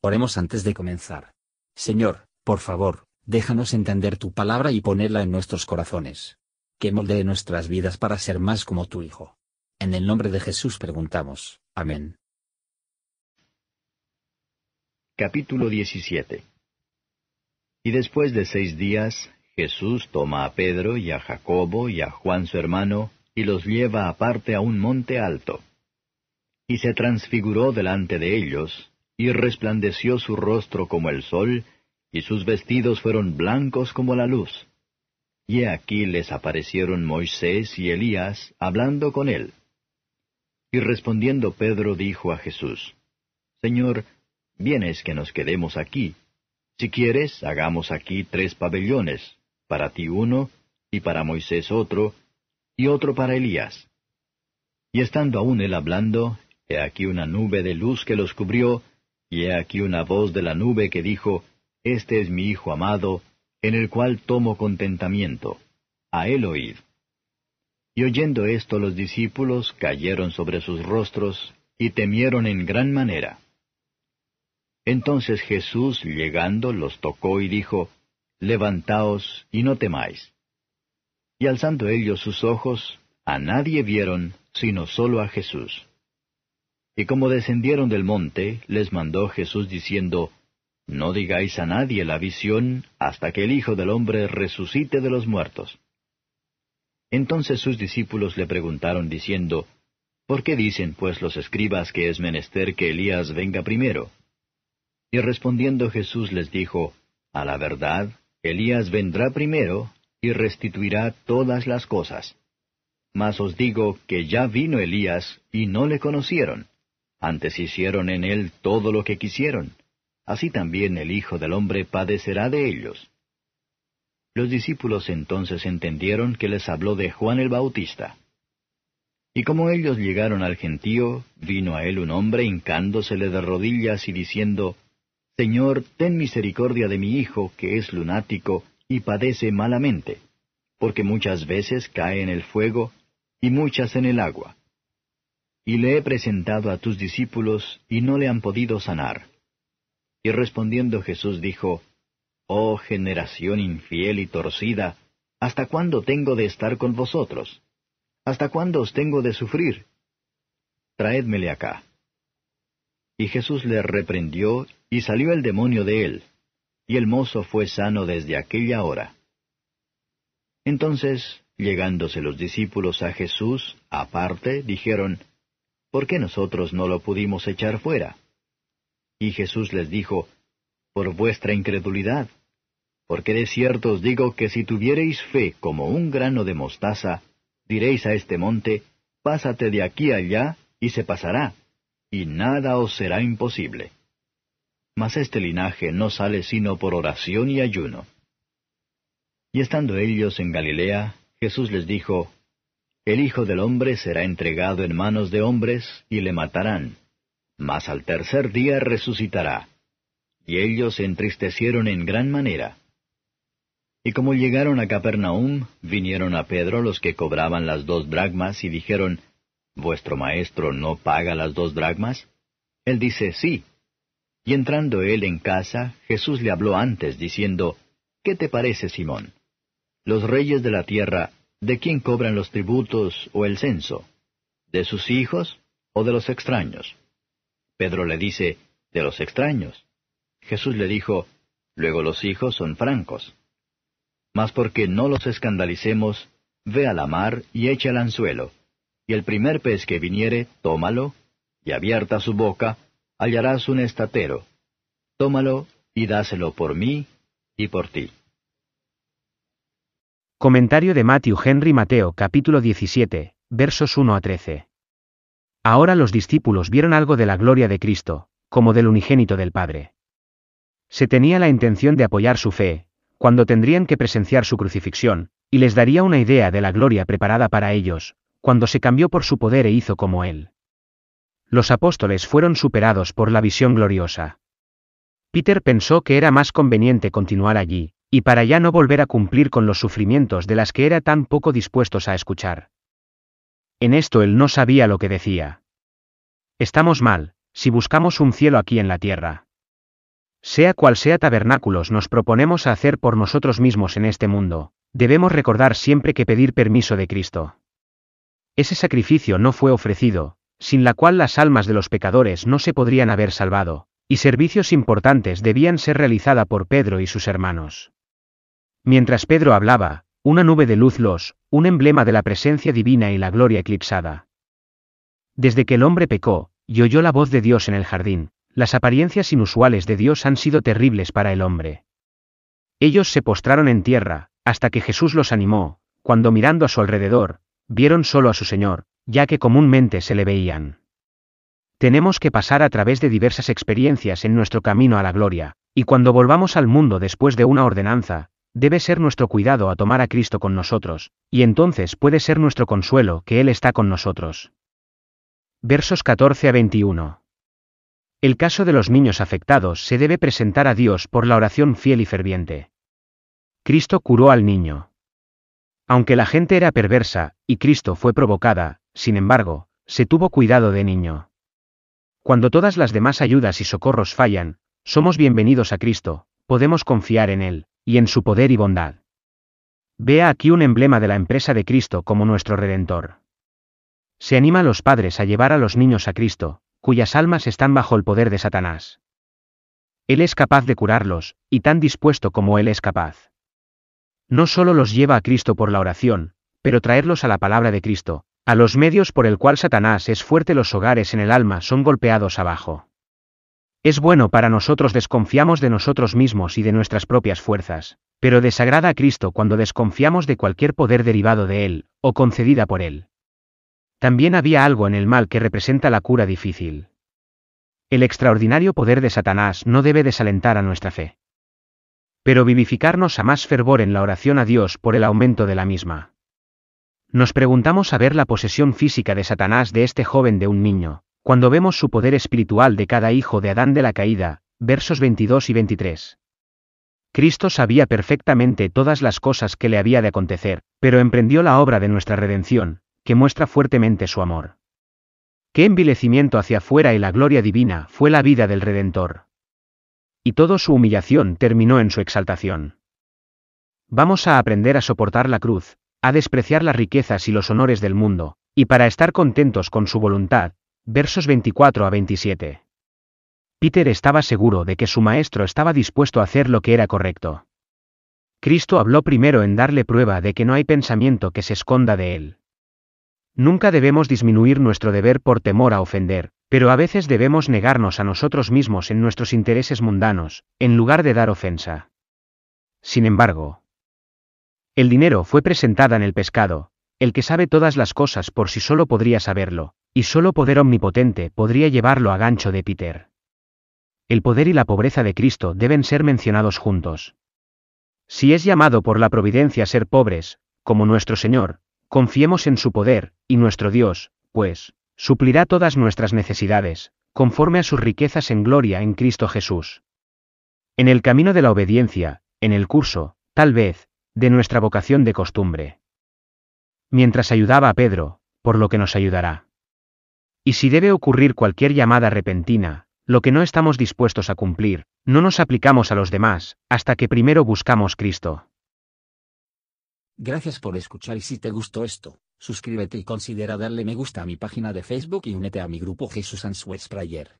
Oremos antes de comenzar. Señor, por favor, déjanos entender tu palabra y ponerla en nuestros corazones. Que moldee nuestras vidas para ser más como tu Hijo. En el nombre de Jesús preguntamos. Amén. Capítulo 17 Y después de seis días, Jesús toma a Pedro y a Jacobo y a Juan su hermano, y los lleva aparte a un monte alto. Y se transfiguró delante de ellos, y resplandeció su rostro como el sol, y sus vestidos fueron blancos como la luz. Y aquí les aparecieron Moisés y Elías hablando con él. Y respondiendo Pedro dijo a Jesús, Señor, bien es que nos quedemos aquí. Si quieres, hagamos aquí tres pabellones, para ti uno, y para Moisés otro, y otro para Elías. Y estando aún él hablando, he aquí una nube de luz que los cubrió, y he aquí una voz de la nube que dijo, Este es mi Hijo amado, en el cual tomo contentamiento. A él oíd. Y oyendo esto los discípulos cayeron sobre sus rostros, y temieron en gran manera. Entonces Jesús, llegando, los tocó y dijo, Levantaos y no temáis. Y alzando ellos sus ojos, a nadie vieron, sino solo a Jesús. Y como descendieron del monte, les mandó Jesús diciendo, No digáis a nadie la visión hasta que el Hijo del Hombre resucite de los muertos. Entonces sus discípulos le preguntaron diciendo, ¿Por qué dicen pues los escribas que es menester que Elías venga primero? Y respondiendo Jesús les dijo, A la verdad, Elías vendrá primero y restituirá todas las cosas. Mas os digo que ya vino Elías y no le conocieron antes hicieron en él todo lo que quisieron. Así también el Hijo del Hombre padecerá de ellos. Los discípulos entonces entendieron que les habló de Juan el Bautista. Y como ellos llegaron al gentío, vino a él un hombre hincándosele de rodillas y diciendo, Señor, ten misericordia de mi hijo, que es lunático y padece malamente, porque muchas veces cae en el fuego y muchas en el agua y le he presentado a tus discípulos, y no le han podido sanar. Y respondiendo Jesús dijo, Oh generación infiel y torcida, ¿hasta cuándo tengo de estar con vosotros? ¿Hasta cuándo os tengo de sufrir? Traédmele acá. Y Jesús le reprendió, y salió el demonio de él, y el mozo fue sano desde aquella hora. Entonces, llegándose los discípulos a Jesús, aparte, dijeron, ¿por qué nosotros no lo pudimos echar fuera? Y Jesús les dijo, Por vuestra incredulidad. Porque de cierto os digo que si tuviereis fe como un grano de mostaza, diréis a este monte, Pásate de aquí allá, y se pasará, y nada os será imposible. Mas este linaje no sale sino por oración y ayuno. Y estando ellos en Galilea, Jesús les dijo, el Hijo del Hombre será entregado en manos de hombres, y le matarán. Mas al tercer día resucitará. Y ellos se entristecieron en gran manera. Y como llegaron a Capernaum, vinieron a Pedro los que cobraban las dos dragmas, y dijeron, ¿Vuestro maestro no paga las dos dragmas? Él dice, sí. Y entrando él en casa, Jesús le habló antes, diciendo, ¿Qué te parece, Simón? Los reyes de la tierra ¿De quién cobran los tributos o el censo? ¿De sus hijos o de los extraños? Pedro le dice, de los extraños. Jesús le dijo, luego los hijos son francos. Mas porque no los escandalicemos, ve a la mar y echa el anzuelo, y el primer pez que viniere, tómalo, y abierta su boca, hallarás un estatero. Tómalo y dáselo por mí y por ti. Comentario de Matthew Henry Mateo capítulo 17, versos 1 a 13. Ahora los discípulos vieron algo de la gloria de Cristo, como del unigénito del Padre. Se tenía la intención de apoyar su fe, cuando tendrían que presenciar su crucifixión, y les daría una idea de la gloria preparada para ellos, cuando se cambió por su poder e hizo como Él. Los apóstoles fueron superados por la visión gloriosa. Peter pensó que era más conveniente continuar allí, y para ya no volver a cumplir con los sufrimientos de las que era tan poco dispuestos a escuchar. En esto él no sabía lo que decía. Estamos mal, si buscamos un cielo aquí en la tierra. Sea cual sea tabernáculos nos proponemos a hacer por nosotros mismos en este mundo, debemos recordar siempre que pedir permiso de Cristo. Ese sacrificio no fue ofrecido, sin la cual las almas de los pecadores no se podrían haber salvado, y servicios importantes debían ser realizada por Pedro y sus hermanos. Mientras Pedro hablaba, una nube de luz los, un emblema de la presencia divina y la gloria eclipsada. Desde que el hombre pecó, y oyó la voz de Dios en el jardín, las apariencias inusuales de Dios han sido terribles para el hombre. Ellos se postraron en tierra, hasta que Jesús los animó, cuando mirando a su alrededor, vieron solo a su Señor, ya que comúnmente se le veían. Tenemos que pasar a través de diversas experiencias en nuestro camino a la gloria, y cuando volvamos al mundo después de una ordenanza, debe ser nuestro cuidado a tomar a Cristo con nosotros, y entonces puede ser nuestro consuelo que Él está con nosotros. Versos 14 a 21. El caso de los niños afectados se debe presentar a Dios por la oración fiel y ferviente. Cristo curó al niño. Aunque la gente era perversa, y Cristo fue provocada, sin embargo, se tuvo cuidado de niño. Cuando todas las demás ayudas y socorros fallan, somos bienvenidos a Cristo, podemos confiar en Él, y en su poder y bondad. Vea aquí un emblema de la empresa de Cristo como nuestro Redentor. Se anima a los padres a llevar a los niños a Cristo, cuyas almas están bajo el poder de Satanás. Él es capaz de curarlos, y tan dispuesto como Él es capaz. No solo los lleva a Cristo por la oración, pero traerlos a la palabra de Cristo, a los medios por el cual Satanás es fuerte los hogares en el alma son golpeados abajo. Es bueno para nosotros desconfiamos de nosotros mismos y de nuestras propias fuerzas, pero desagrada a Cristo cuando desconfiamos de cualquier poder derivado de Él, o concedida por Él. También había algo en el mal que representa la cura difícil. El extraordinario poder de Satanás no debe desalentar a nuestra fe pero vivificarnos a más fervor en la oración a Dios por el aumento de la misma. Nos preguntamos a ver la posesión física de Satanás de este joven de un niño, cuando vemos su poder espiritual de cada hijo de Adán de la caída, versos 22 y 23. Cristo sabía perfectamente todas las cosas que le había de acontecer, pero emprendió la obra de nuestra redención, que muestra fuertemente su amor. Qué envilecimiento hacia afuera y la gloria divina fue la vida del Redentor y toda su humillación terminó en su exaltación. Vamos a aprender a soportar la cruz, a despreciar las riquezas y los honores del mundo, y para estar contentos con su voluntad. Versos 24 a 27. Peter estaba seguro de que su maestro estaba dispuesto a hacer lo que era correcto. Cristo habló primero en darle prueba de que no hay pensamiento que se esconda de él. Nunca debemos disminuir nuestro deber por temor a ofender, pero a veces debemos negarnos a nosotros mismos en nuestros intereses mundanos, en lugar de dar ofensa. Sin embargo, el dinero fue presentada en el pescado, el que sabe todas las cosas por sí solo podría saberlo, y solo poder omnipotente podría llevarlo a gancho de Peter. El poder y la pobreza de Cristo deben ser mencionados juntos. Si es llamado por la providencia a ser pobres, como nuestro Señor, Confiemos en su poder, y nuestro Dios, pues, suplirá todas nuestras necesidades, conforme a sus riquezas en gloria en Cristo Jesús. En el camino de la obediencia, en el curso, tal vez, de nuestra vocación de costumbre. Mientras ayudaba a Pedro, por lo que nos ayudará. Y si debe ocurrir cualquier llamada repentina, lo que no estamos dispuestos a cumplir, no nos aplicamos a los demás, hasta que primero buscamos Cristo. Gracias por escuchar y si te gustó esto, suscríbete y considera darle me gusta a mi página de Facebook y únete a mi grupo Jesús Answers Prayer.